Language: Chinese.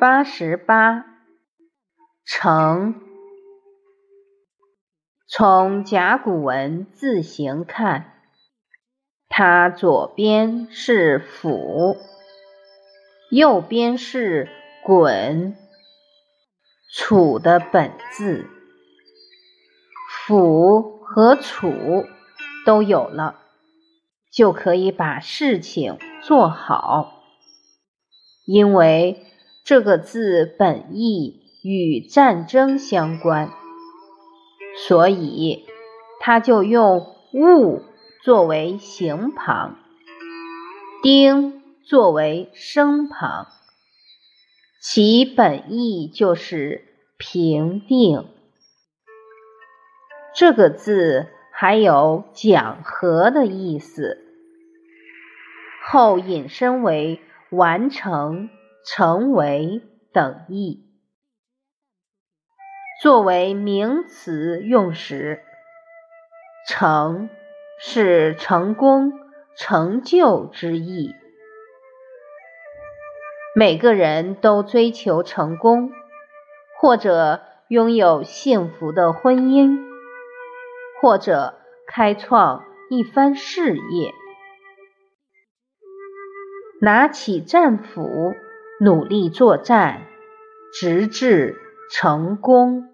八十八，成。从甲骨文字形看，它左边是府，右边是滚，楚的本字，府和楚都有了，就可以把事情做好，因为。这个字本意与战争相关，所以他就用戊作为形旁，丁作为声旁，其本意就是平定。这个字还有讲和的意思，后引申为完成。成为等义，作为名词用时，成是成功、成就之意。每个人都追求成功，或者拥有幸福的婚姻，或者开创一番事业，拿起战斧。努力作战，直至成功。